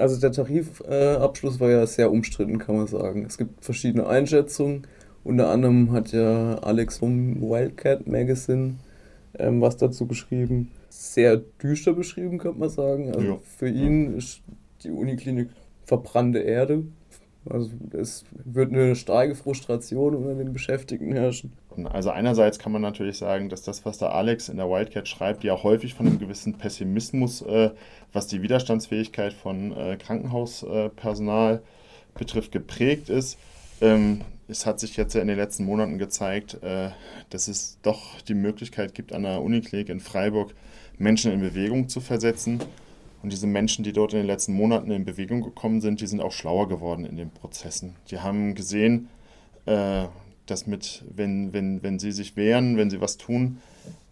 Also der Tarifabschluss war ja sehr umstritten, kann man sagen. Es gibt verschiedene Einschätzungen. Unter anderem hat ja Alex vom Wildcat Magazine ähm, was dazu geschrieben. Sehr düster beschrieben, könnte man sagen. Also ja. für ihn ist die Uniklinik verbrannte Erde. Also es wird eine starke Frustration unter den Beschäftigten herrschen. Also einerseits kann man natürlich sagen, dass das, was der Alex in der Wildcat schreibt, ja häufig von einem gewissen Pessimismus, äh, was die Widerstandsfähigkeit von äh, Krankenhauspersonal äh, betrifft, geprägt ist. Ähm, es hat sich jetzt ja in den letzten Monaten gezeigt, äh, dass es doch die Möglichkeit gibt, an der Uniklinik in Freiburg Menschen in Bewegung zu versetzen. Und diese Menschen, die dort in den letzten Monaten in Bewegung gekommen sind, die sind auch schlauer geworden in den Prozessen. Die haben gesehen, äh, dass mit, wenn, wenn, wenn sie sich wehren, wenn sie was tun,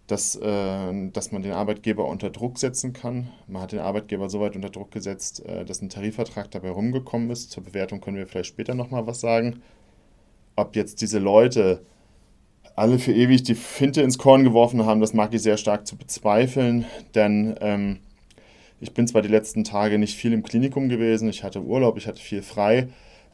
dass, äh, dass man den Arbeitgeber unter Druck setzen kann. Man hat den Arbeitgeber so weit unter Druck gesetzt, äh, dass ein Tarifvertrag dabei rumgekommen ist. Zur Bewertung können wir vielleicht später nochmal was sagen. Ob jetzt diese Leute alle für ewig die Finte ins Korn geworfen haben, das mag ich sehr stark zu bezweifeln, denn ähm, ich bin zwar die letzten Tage nicht viel im Klinikum gewesen, ich hatte Urlaub, ich hatte viel frei,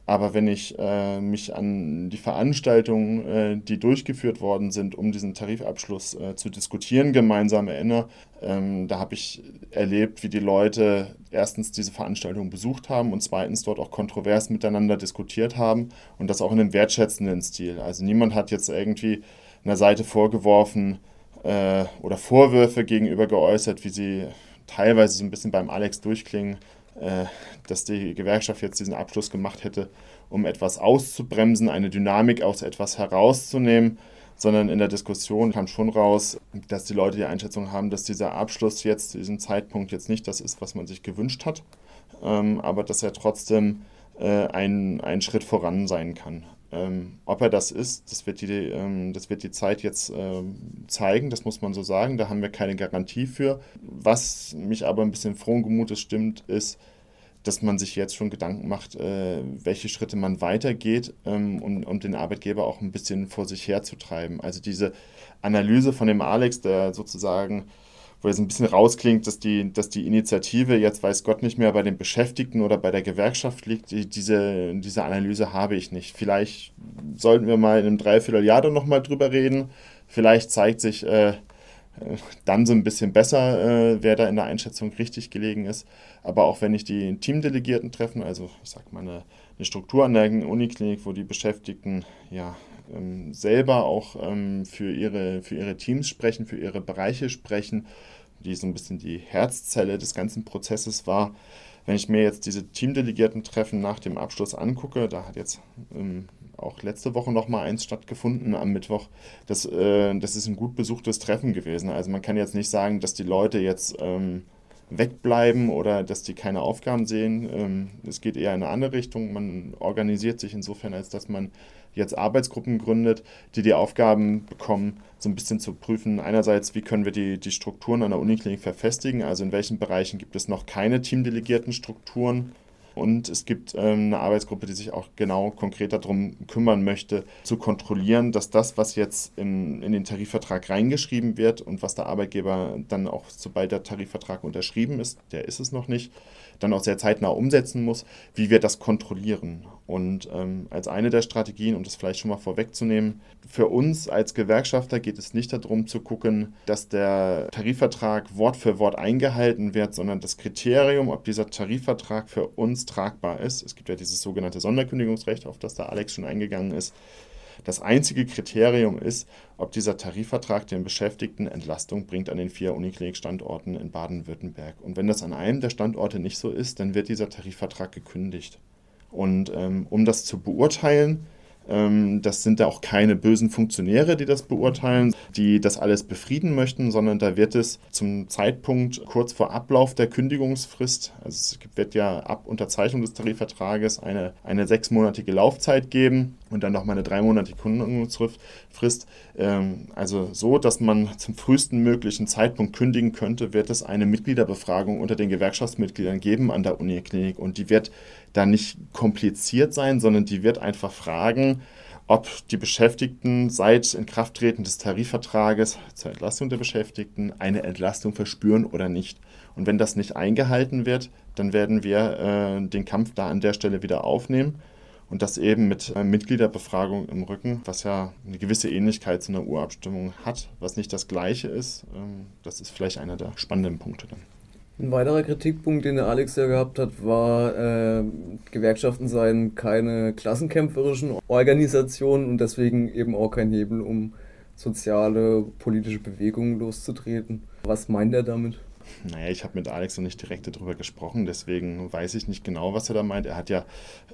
aber wenn ich äh, mich an die Veranstaltungen, äh, die durchgeführt worden sind, um diesen Tarifabschluss äh, zu diskutieren, gemeinsam erinnere, ähm, da habe ich erlebt, wie die Leute erstens diese Veranstaltung besucht haben und zweitens dort auch kontrovers miteinander diskutiert haben und das auch in einem wertschätzenden Stil. Also niemand hat jetzt irgendwie einer Seite vorgeworfen äh, oder Vorwürfe gegenüber geäußert, wie sie teilweise so ein bisschen beim Alex durchklingen äh, dass die Gewerkschaft jetzt diesen Abschluss gemacht hätte, um etwas auszubremsen, eine Dynamik aus etwas herauszunehmen, sondern in der Diskussion kam schon raus, dass die Leute die Einschätzung haben, dass dieser Abschluss jetzt zu diesem Zeitpunkt jetzt nicht das ist, was man sich gewünscht hat, ähm, aber dass er trotzdem äh, ein, ein Schritt voran sein kann. Ähm, ob er das ist, das wird die, ähm, das wird die Zeit jetzt ähm, zeigen, das muss man so sagen. Da haben wir keine Garantie für. Was mich aber ein bisschen frohen Gemutes stimmt, ist, dass man sich jetzt schon Gedanken macht, äh, welche Schritte man weitergeht, ähm, um, um den Arbeitgeber auch ein bisschen vor sich herzutreiben. Also diese Analyse von dem Alex, der sozusagen wo es ein bisschen rausklingt, dass die, dass die Initiative jetzt weiß Gott nicht mehr bei den Beschäftigten oder bei der Gewerkschaft liegt. Die, diese, diese Analyse habe ich nicht. Vielleicht sollten wir mal in einem Dreivierteljahr dann nochmal drüber reden. Vielleicht zeigt sich äh, dann so ein bisschen besser, äh, wer da in der Einschätzung richtig gelegen ist. Aber auch wenn ich die Teamdelegierten treffen, also ich sag mal eine, eine Struktur an der Uniklinik, wo die Beschäftigten ja ähm, selber auch ähm, für, ihre, für ihre Teams sprechen, für ihre Bereiche sprechen die so ein bisschen die Herzzelle des ganzen Prozesses war. Wenn ich mir jetzt diese Teamdelegierten-Treffen nach dem Abschluss angucke, da hat jetzt ähm, auch letzte Woche noch mal eins stattgefunden am Mittwoch. Das, äh, das ist ein gut besuchtes Treffen gewesen. Also man kann jetzt nicht sagen, dass die Leute jetzt ähm, wegbleiben oder dass die keine Aufgaben sehen. Ähm, es geht eher in eine andere Richtung. Man organisiert sich insofern, als dass man jetzt Arbeitsgruppen gründet, die die Aufgaben bekommen, so ein bisschen zu prüfen, einerseits, wie können wir die, die Strukturen an der Uniklinik verfestigen, also in welchen Bereichen gibt es noch keine teamdelegierten Strukturen und es gibt ähm, eine Arbeitsgruppe, die sich auch genau konkret darum kümmern möchte, zu kontrollieren, dass das, was jetzt in, in den Tarifvertrag reingeschrieben wird und was der Arbeitgeber dann auch, sobald der Tarifvertrag unterschrieben ist, der ist es noch nicht, dann auch sehr zeitnah umsetzen muss, wie wir das kontrollieren. Und ähm, als eine der Strategien, um das vielleicht schon mal vorwegzunehmen, für uns als Gewerkschafter geht es nicht darum zu gucken, dass der Tarifvertrag Wort für Wort eingehalten wird, sondern das Kriterium, ob dieser Tarifvertrag für uns tragbar ist. Es gibt ja dieses sogenannte Sonderkündigungsrecht, auf das der Alex schon eingegangen ist. Das einzige Kriterium ist, ob dieser Tarifvertrag den Beschäftigten Entlastung bringt an den vier Uniklinik-Standorten in Baden-Württemberg. Und wenn das an einem der Standorte nicht so ist, dann wird dieser Tarifvertrag gekündigt. Und ähm, um das zu beurteilen, ähm, das sind da auch keine bösen Funktionäre, die das beurteilen, die das alles befrieden möchten, sondern da wird es zum Zeitpunkt kurz vor Ablauf der Kündigungsfrist, also es wird ja ab Unterzeichnung des Tarifvertrages eine, eine sechsmonatige Laufzeit geben und dann nochmal eine dreimonatige Kündigungsfrist. Ähm, also so, dass man zum frühesten möglichen Zeitpunkt kündigen könnte, wird es eine Mitgliederbefragung unter den Gewerkschaftsmitgliedern geben an der Uniklinik und die wird da nicht kompliziert sein, sondern die wird einfach fragen, ob die Beschäftigten seit Inkrafttreten des Tarifvertrages zur Entlastung der Beschäftigten eine Entlastung verspüren oder nicht. Und wenn das nicht eingehalten wird, dann werden wir äh, den Kampf da an der Stelle wieder aufnehmen. Und das eben mit äh, Mitgliederbefragung im Rücken, was ja eine gewisse Ähnlichkeit zu einer Urabstimmung hat, was nicht das gleiche ist. Ähm, das ist vielleicht einer der spannenden Punkte dann. Ein weiterer Kritikpunkt, den der Alex ja gehabt hat, war, äh, Gewerkschaften seien keine klassenkämpferischen Organisationen und deswegen eben auch kein Hebel, um soziale, politische Bewegungen loszutreten. Was meint er damit? Naja, ich habe mit Alex noch nicht direkt darüber gesprochen, deswegen weiß ich nicht genau, was er da meint. Er hat ja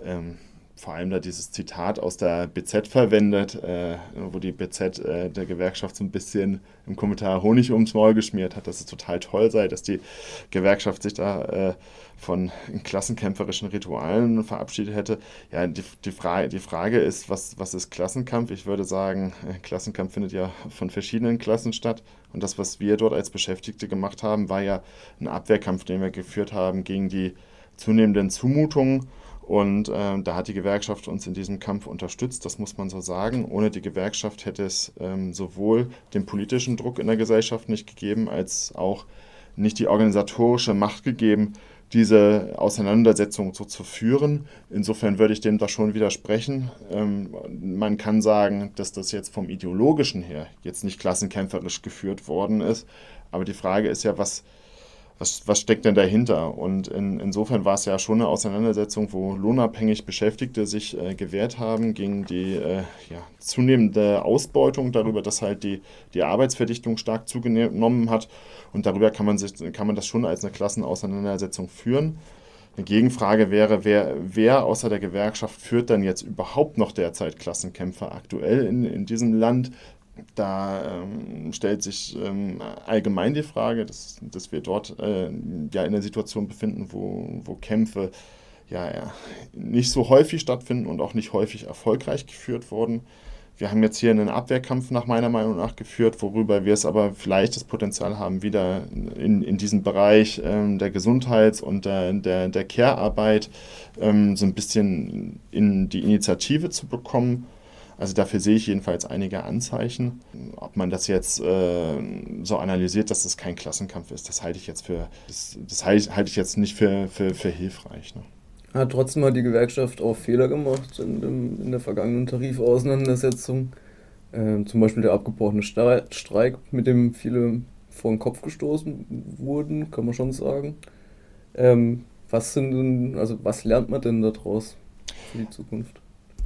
ähm, vor allem da dieses Zitat aus der BZ verwendet, äh, wo die BZ äh, der Gewerkschaft so ein bisschen im Kommentar Honig ums Maul geschmiert hat, dass es total toll sei, dass die Gewerkschaft sich da äh, von klassenkämpferischen Ritualen verabschiedet hätte. Ja, die, die, Frage, die Frage ist, was, was ist Klassenkampf? Ich würde sagen, äh, Klassenkampf findet ja von verschiedenen Klassen statt. Und das, was wir dort als Beschäftigte gemacht haben, war ja ein Abwehrkampf, den wir geführt haben gegen die zunehmenden Zumutungen und äh, da hat die Gewerkschaft uns in diesem Kampf unterstützt, das muss man so sagen. Ohne die Gewerkschaft hätte es ähm, sowohl den politischen Druck in der Gesellschaft nicht gegeben, als auch nicht die organisatorische Macht gegeben, diese Auseinandersetzung so zu führen. Insofern würde ich dem da schon widersprechen. Ähm, man kann sagen, dass das jetzt vom ideologischen her jetzt nicht klassenkämpferisch geführt worden ist. Aber die Frage ist ja, was, was, was steckt denn dahinter? Und in, insofern war es ja schon eine Auseinandersetzung, wo lohnabhängig Beschäftigte sich äh, gewehrt haben gegen die äh, ja, zunehmende Ausbeutung darüber, dass halt die, die Arbeitsverdichtung stark zugenommen hat. Und darüber kann man, sich, kann man das schon als eine Klassenauseinandersetzung führen. Eine Gegenfrage wäre, wer, wer außer der Gewerkschaft führt dann jetzt überhaupt noch derzeit Klassenkämpfe aktuell in, in diesem Land? Da ähm, stellt sich ähm, allgemein die Frage, dass, dass wir dort äh, ja in der Situation befinden, wo, wo Kämpfe ja, ja, nicht so häufig stattfinden und auch nicht häufig erfolgreich geführt wurden. Wir haben jetzt hier einen Abwehrkampf nach meiner Meinung nach geführt, worüber wir es aber vielleicht das Potenzial haben, wieder in, in diesen Bereich ähm, der Gesundheits- und der, der, der Care-Arbeit ähm, so ein bisschen in die Initiative zu bekommen also dafür sehe ich jedenfalls einige Anzeichen. Ob man das jetzt äh, so analysiert, dass das kein Klassenkampf ist, das halte ich jetzt für, das, das halte, halte ich jetzt nicht für, für, für hilfreich. Ne? Ja, trotzdem hat die Gewerkschaft auch Fehler gemacht in, dem, in der vergangenen Tarifauseinandersetzung. Ähm, zum Beispiel der abgebrochene Streik, mit dem viele vor den Kopf gestoßen wurden, kann man schon sagen. Ähm, was sind denn, also was lernt man denn daraus für die Zukunft?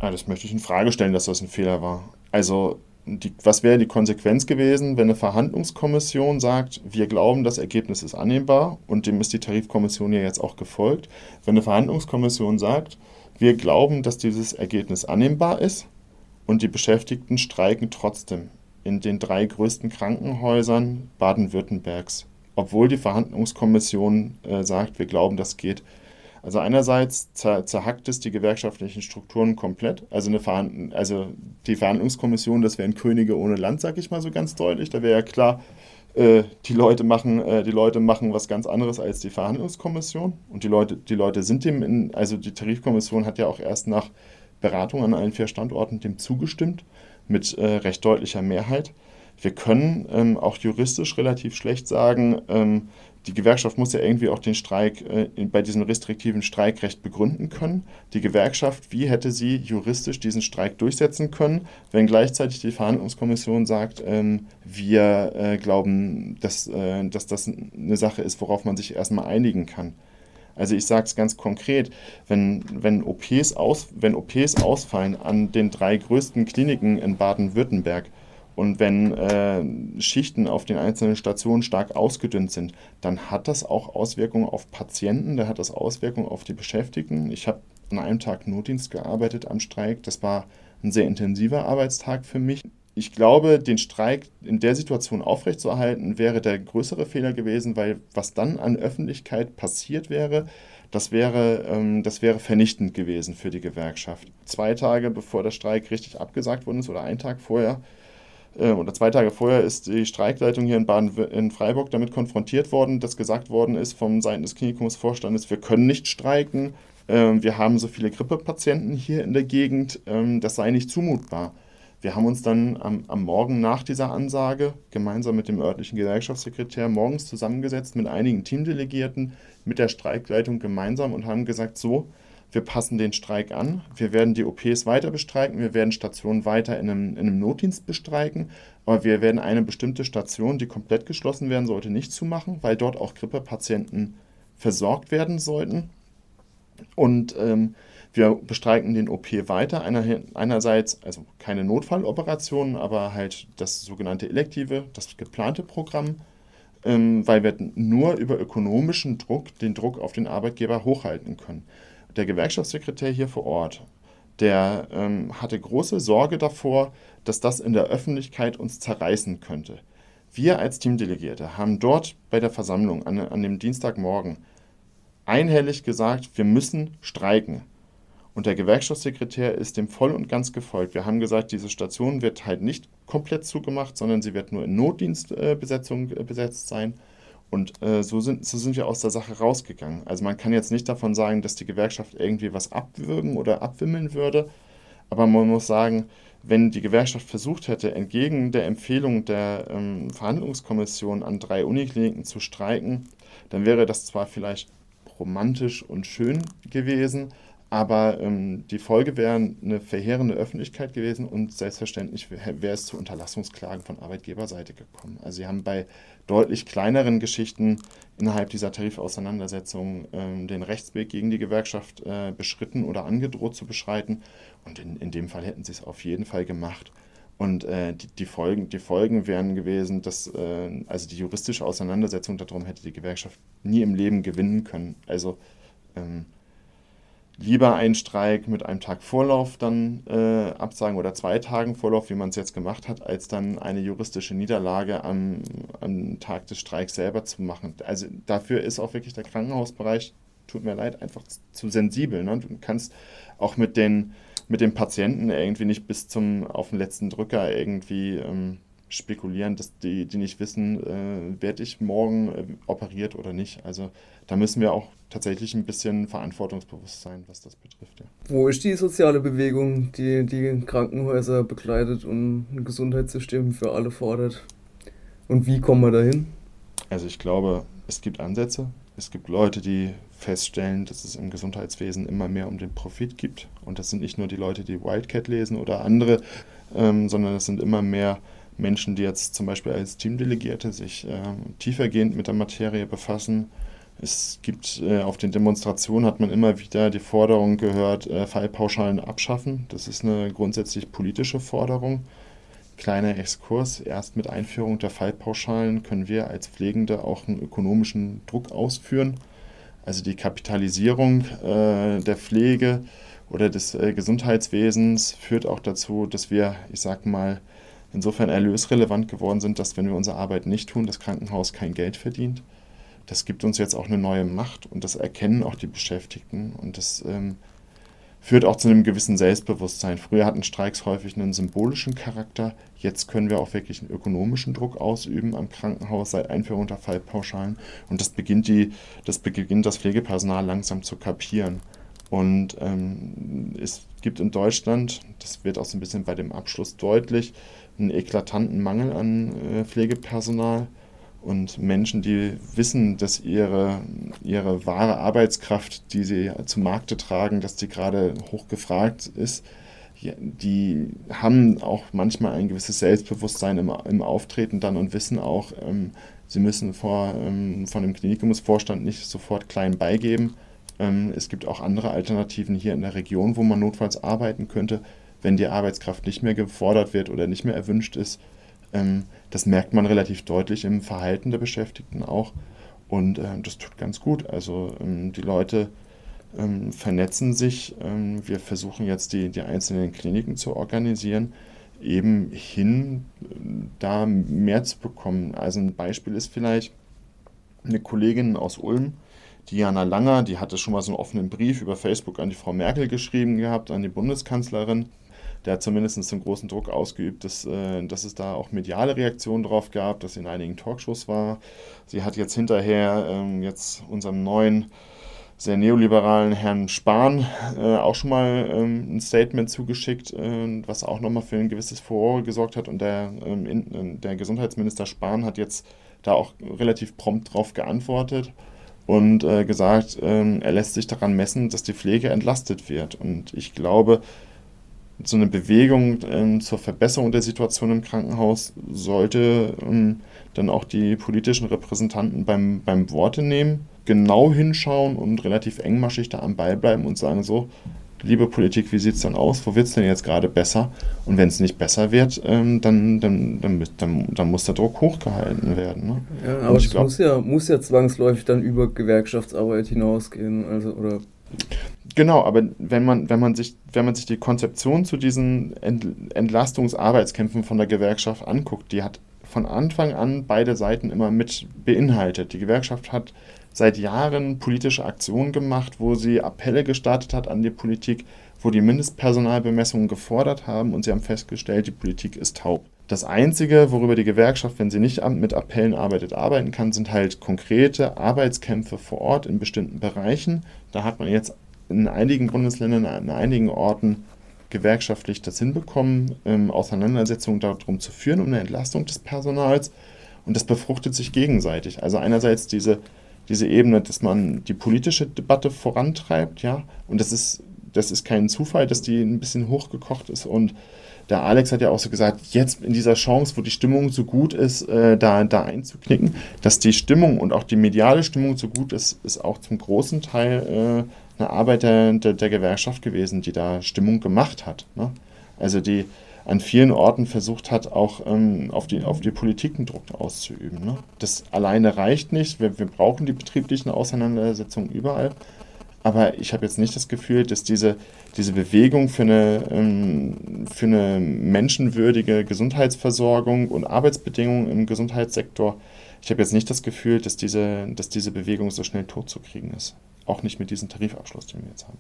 Ah, das möchte ich in Frage stellen, dass das ein Fehler war. Also, die, was wäre die Konsequenz gewesen, wenn eine Verhandlungskommission sagt, wir glauben, das Ergebnis ist annehmbar und dem ist die Tarifkommission ja jetzt auch gefolgt. Wenn eine Verhandlungskommission sagt, wir glauben, dass dieses Ergebnis annehmbar ist und die Beschäftigten streiken trotzdem in den drei größten Krankenhäusern Baden-Württembergs, obwohl die Verhandlungskommission äh, sagt, wir glauben, das geht also einerseits zer zerhackt es die gewerkschaftlichen Strukturen komplett. Also, eine also die Verhandlungskommission, das wären Könige ohne Land, sag ich mal so ganz deutlich. Da wäre ja klar, äh, die, Leute machen, äh, die Leute machen was ganz anderes als die Verhandlungskommission. Und die Leute, die Leute sind dem, in, also die Tarifkommission hat ja auch erst nach Beratung an allen vier Standorten dem zugestimmt, mit äh, recht deutlicher Mehrheit. Wir können ähm, auch juristisch relativ schlecht sagen, ähm, die Gewerkschaft muss ja irgendwie auch den Streik äh, bei diesem restriktiven Streikrecht begründen können. Die Gewerkschaft, wie hätte sie juristisch diesen Streik durchsetzen können, wenn gleichzeitig die Verhandlungskommission sagt, ähm, wir äh, glauben, dass, äh, dass das eine Sache ist, worauf man sich erstmal einigen kann. Also ich sage es ganz konkret, wenn, wenn, OPs aus, wenn OPs ausfallen an den drei größten Kliniken in Baden-Württemberg, und wenn äh, Schichten auf den einzelnen Stationen stark ausgedünnt sind, dann hat das auch Auswirkungen auf Patienten, da hat das Auswirkungen auf die Beschäftigten. Ich habe an einem Tag Notdienst gearbeitet am Streik. Das war ein sehr intensiver Arbeitstag für mich. Ich glaube, den Streik in der Situation aufrechtzuerhalten, wäre der größere Fehler gewesen, weil was dann an Öffentlichkeit passiert wäre, das wäre, ähm, das wäre vernichtend gewesen für die Gewerkschaft. Zwei Tage bevor der Streik richtig abgesagt worden ist oder einen Tag vorher, oder zwei Tage vorher ist die Streikleitung hier in, Baden in Freiburg damit konfrontiert worden, dass gesagt worden ist vom Seiten des Klinikumsvorstandes, wir können nicht streiken, äh, wir haben so viele Grippepatienten hier in der Gegend, ähm, das sei nicht zumutbar. Wir haben uns dann am, am, Morgen nach dieser Ansage gemeinsam mit dem örtlichen Gewerkschaftssekretär morgens zusammengesetzt mit einigen Teamdelegierten, mit der Streikleitung gemeinsam und haben gesagt, so, wir passen den Streik an, wir werden die OPs weiter bestreiken, wir werden Stationen weiter in einem, in einem Notdienst bestreiken, aber wir werden eine bestimmte Station, die komplett geschlossen werden sollte, nicht zumachen, weil dort auch Grippepatienten versorgt werden sollten. Und ähm, wir bestreiken den OP weiter. Einer, einerseits, also keine Notfalloperationen, aber halt das sogenannte elektive, das geplante Programm, ähm, weil wir nur über ökonomischen Druck den Druck auf den Arbeitgeber hochhalten können. Der Gewerkschaftssekretär hier vor Ort, der ähm, hatte große Sorge davor, dass das in der Öffentlichkeit uns zerreißen könnte. Wir als Teamdelegierte haben dort bei der Versammlung an, an dem Dienstagmorgen einhellig gesagt, wir müssen streiken. Und der Gewerkschaftssekretär ist dem voll und ganz gefolgt. Wir haben gesagt, diese Station wird halt nicht komplett zugemacht, sondern sie wird nur in Notdienstbesetzung äh, besetzt sein. Und äh, so, sind, so sind wir aus der Sache rausgegangen. Also man kann jetzt nicht davon sagen, dass die Gewerkschaft irgendwie was abwürgen oder abwimmeln würde. Aber man muss sagen, wenn die Gewerkschaft versucht hätte, entgegen der Empfehlung der ähm, Verhandlungskommission an drei Unikliniken zu streiken, dann wäre das zwar vielleicht romantisch und schön gewesen, aber ähm, die Folge wäre eine verheerende Öffentlichkeit gewesen und selbstverständlich wäre es zu Unterlassungsklagen von Arbeitgeberseite gekommen. Also sie haben bei deutlich kleineren Geschichten innerhalb dieser Tarifauseinandersetzung ähm, den Rechtsweg gegen die Gewerkschaft äh, beschritten oder angedroht zu beschreiten. Und in, in dem Fall hätten sie es auf jeden Fall gemacht. Und äh, die, die, Folgen, die Folgen wären gewesen, dass äh, also die juristische Auseinandersetzung darum hätte die Gewerkschaft nie im Leben gewinnen können. Also ähm, lieber einen Streik mit einem Tag Vorlauf dann äh, absagen oder zwei Tagen Vorlauf, wie man es jetzt gemacht hat, als dann eine juristische Niederlage am, am Tag des Streiks selber zu machen. Also dafür ist auch wirklich der Krankenhausbereich, tut mir leid, einfach zu sensibel. Ne? Du kannst auch mit den, mit den Patienten irgendwie nicht bis zum auf den letzten Drücker irgendwie ähm, spekulieren, dass die, die nicht wissen, äh, werde ich morgen äh, operiert oder nicht. Also da müssen wir auch tatsächlich ein bisschen verantwortungsbewusst sein, was das betrifft. Ja. Wo ist die soziale Bewegung, die die Krankenhäuser begleitet und ein Gesundheitssystem für alle fordert? Und wie kommen wir dahin? Also ich glaube, es gibt Ansätze. Es gibt Leute, die feststellen, dass es im Gesundheitswesen immer mehr um den Profit gibt. Und das sind nicht nur die Leute, die Wildcat lesen oder andere, ähm, sondern es sind immer mehr Menschen, die jetzt zum Beispiel als Teamdelegierte sich äh, tiefergehend mit der Materie befassen. Es gibt äh, auf den Demonstrationen hat man immer wieder die Forderung gehört, äh, Fallpauschalen abschaffen. Das ist eine grundsätzlich politische Forderung. Kleiner Exkurs, erst mit Einführung der Fallpauschalen können wir als Pflegende auch einen ökonomischen Druck ausführen. Also die Kapitalisierung äh, der Pflege oder des äh, Gesundheitswesens führt auch dazu, dass wir, ich sag mal, insofern erlösrelevant geworden sind, dass wenn wir unsere Arbeit nicht tun, das Krankenhaus kein Geld verdient. Das gibt uns jetzt auch eine neue Macht und das erkennen auch die Beschäftigten und das ähm, führt auch zu einem gewissen Selbstbewusstsein. Früher hatten Streiks häufig einen symbolischen Charakter, jetzt können wir auch wirklich einen ökonomischen Druck ausüben am Krankenhaus seit Einführung der Fallpauschalen und das beginnt, die, das beginnt das Pflegepersonal langsam zu kapieren. Und ähm, es gibt in Deutschland, das wird auch so ein bisschen bei dem Abschluss deutlich, einen eklatanten Mangel an äh, Pflegepersonal und Menschen, die wissen, dass ihre, ihre wahre Arbeitskraft, die sie zum Markte tragen, dass die gerade hochgefragt ist, die haben auch manchmal ein gewisses Selbstbewusstsein im, im Auftreten dann und wissen auch, ähm, sie müssen vor, ähm, von dem Klinikumsvorstand nicht sofort klein beigeben. Ähm, es gibt auch andere Alternativen hier in der Region, wo man notfalls arbeiten könnte wenn die Arbeitskraft nicht mehr gefordert wird oder nicht mehr erwünscht ist. Ähm, das merkt man relativ deutlich im Verhalten der Beschäftigten auch. Und äh, das tut ganz gut. Also ähm, die Leute ähm, vernetzen sich. Wir versuchen jetzt die, die einzelnen Kliniken zu organisieren, eben hin, äh, da mehr zu bekommen. Also ein Beispiel ist vielleicht eine Kollegin aus Ulm, Diana Langer, die hatte schon mal so einen offenen Brief über Facebook an die Frau Merkel geschrieben gehabt, an die Bundeskanzlerin der hat zumindest einen großen Druck ausgeübt, dass, äh, dass es da auch mediale Reaktionen drauf gab, dass sie in einigen Talkshows war. Sie hat jetzt hinterher ähm, jetzt unserem neuen sehr neoliberalen Herrn Spahn äh, auch schon mal ähm, ein Statement zugeschickt, äh, was auch nochmal für ein gewisses Furore gesorgt hat. Und der, ähm, in, äh, der Gesundheitsminister Spahn hat jetzt da auch relativ prompt drauf geantwortet und äh, gesagt, ähm, er lässt sich daran messen, dass die Pflege entlastet wird. Und ich glaube, so eine Bewegung ähm, zur Verbesserung der Situation im Krankenhaus sollte ähm, dann auch die politischen Repräsentanten beim, beim Worte nehmen, genau hinschauen und relativ engmaschig da am Ball bleiben und sagen so, liebe Politik, wie sieht es denn aus? Wo wird es denn jetzt gerade besser? Und wenn es nicht besser wird, ähm, dann, dann, dann, dann, dann muss der Druck hochgehalten werden. Ne? Ja, aber es muss, ja, muss ja zwangsläufig dann über Gewerkschaftsarbeit hinausgehen. Also, oder Genau, aber wenn man, wenn man, sich, wenn man sich die Konzeption zu diesen Entlastungsarbeitskämpfen von der Gewerkschaft anguckt, die hat von Anfang an beide Seiten immer mit beinhaltet. Die Gewerkschaft hat seit Jahren politische Aktionen gemacht, wo sie Appelle gestartet hat an die Politik, wo die Mindestpersonalbemessungen gefordert haben und sie haben festgestellt, die Politik ist taub. Das Einzige, worüber die Gewerkschaft, wenn sie nicht mit Appellen arbeitet, arbeiten kann, sind halt konkrete Arbeitskämpfe vor Ort in bestimmten Bereichen. Da hat man jetzt in einigen Bundesländern, an einigen Orten gewerkschaftlich das hinbekommen, ähm, Auseinandersetzungen darum zu führen, um eine Entlastung des Personals. Und das befruchtet sich gegenseitig. Also einerseits diese, diese Ebene, dass man die politische Debatte vorantreibt, ja, und das ist, das ist kein Zufall, dass die ein bisschen hochgekocht ist und der Alex hat ja auch so gesagt, jetzt in dieser Chance, wo die Stimmung so gut ist, äh, da, da einzuknicken, dass die Stimmung und auch die mediale Stimmung so gut ist, ist auch zum großen Teil äh, eine Arbeit der, der, der, Gewerkschaft gewesen, die da Stimmung gemacht hat. Ne? Also die an vielen Orten versucht hat, auch ähm, auf, die, auf die Politik einen Druck auszuüben. Ne? Das alleine reicht nicht. Wir, wir brauchen die betrieblichen Auseinandersetzungen überall. Aber ich habe jetzt nicht das Gefühl, dass diese, diese Bewegung für eine, ähm, für eine menschenwürdige Gesundheitsversorgung und Arbeitsbedingungen im Gesundheitssektor, ich habe jetzt nicht das Gefühl, dass diese, dass diese Bewegung so schnell totzukriegen ist. Auch nicht mit diesem Tarifabschluss, den wir jetzt haben.